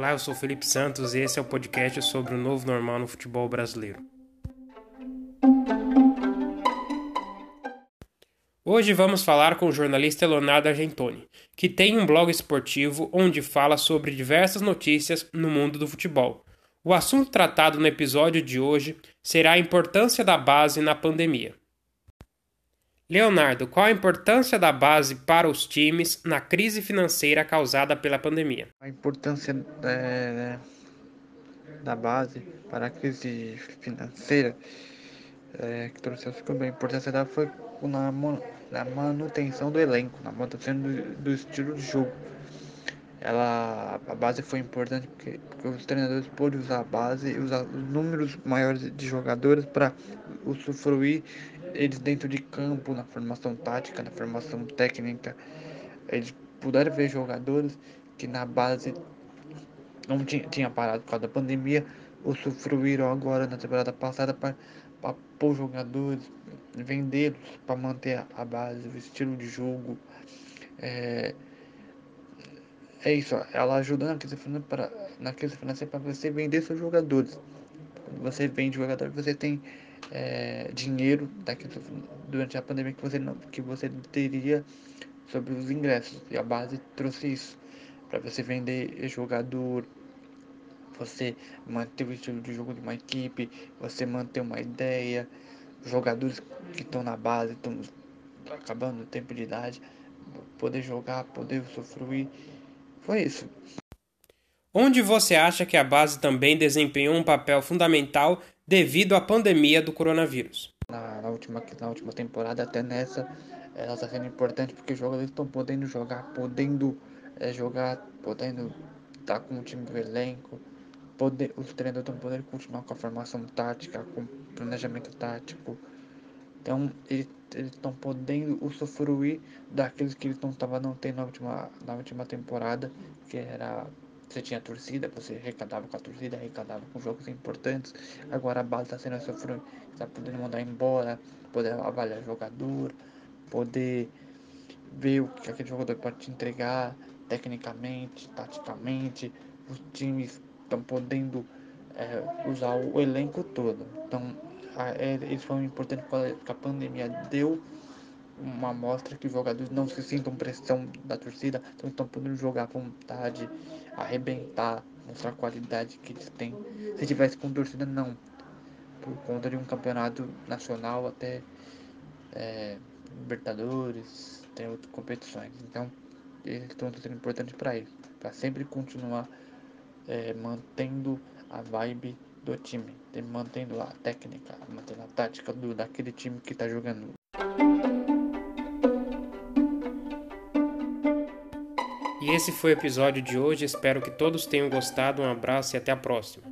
Olá, eu sou Felipe Santos e esse é o podcast sobre o novo normal no futebol brasileiro. Hoje vamos falar com o jornalista Leonardo Argentoni, que tem um blog esportivo onde fala sobre diversas notícias no mundo do futebol. O assunto tratado no episódio de hoje será a importância da base na pandemia. Leonardo, qual a importância da base para os times na crise financeira causada pela pandemia? A importância é, da base para a crise financeira é, que trouxe. A importância dela foi na, na manutenção do elenco, na manutenção do, do estilo de jogo. Ela, a base foi importante porque, porque os treinadores pôde usar a base e usar os números maiores de jogadores para usufruir eles dentro de campo, na formação tática, na formação técnica, eles puderam ver jogadores que na base não tinha, tinha parado por causa da pandemia, usufruíram agora na temporada passada para pôr jogadores, vendê-los para manter a base, o estilo de jogo. É, é isso, ela ajudando na crise para, na crise financeira para você vender seus jogadores. Você vende jogador, você tem é, dinheiro daquilo, durante a pandemia que você, não, que você teria sobre os ingressos. E a base trouxe isso. Para você vender jogador, você manter o estilo de jogo de uma equipe, você manter uma ideia, jogadores que estão na base, estão acabando o tempo de idade, poder jogar, poder usufruir. Foi isso. Onde você acha que a base também desempenhou um papel fundamental devido à pandemia do coronavírus. Na, na, última, na última temporada, até nessa, ela está sendo importante porque os jogadores estão podendo jogar, podendo é, jogar, podendo estar tá com o time do elenco, poder, os treinadores estão podendo continuar com a formação tática, com planejamento tático. Então, eles estão podendo usufruir daqueles que eles não estavam não tendo na última, na última temporada, que era você tinha torcida, você arrecadava com a torcida, arrecadava com jogos importantes. Agora a base está sendo sofrendo, está podendo mandar embora, poder avaliar jogador, poder ver o que aquele jogador pode te entregar tecnicamente, taticamente. Os times estão podendo é, usar o elenco todo. Então, a, é, isso foi importante porque a pandemia deu uma amostra que os jogadores não se sintam pressão da torcida, então estão podendo jogar à vontade, arrebentar, mostrar a qualidade que eles têm. Se tivesse com torcida, não. Por conta de um campeonato nacional até é, Libertadores, tem outras competições. Então, eles estão sendo importantes para isso, para sempre continuar é, mantendo a vibe do time, mantendo a técnica, mantendo a tática do, daquele time que está jogando. Esse foi o episódio de hoje. Espero que todos tenham gostado. Um abraço e até a próxima.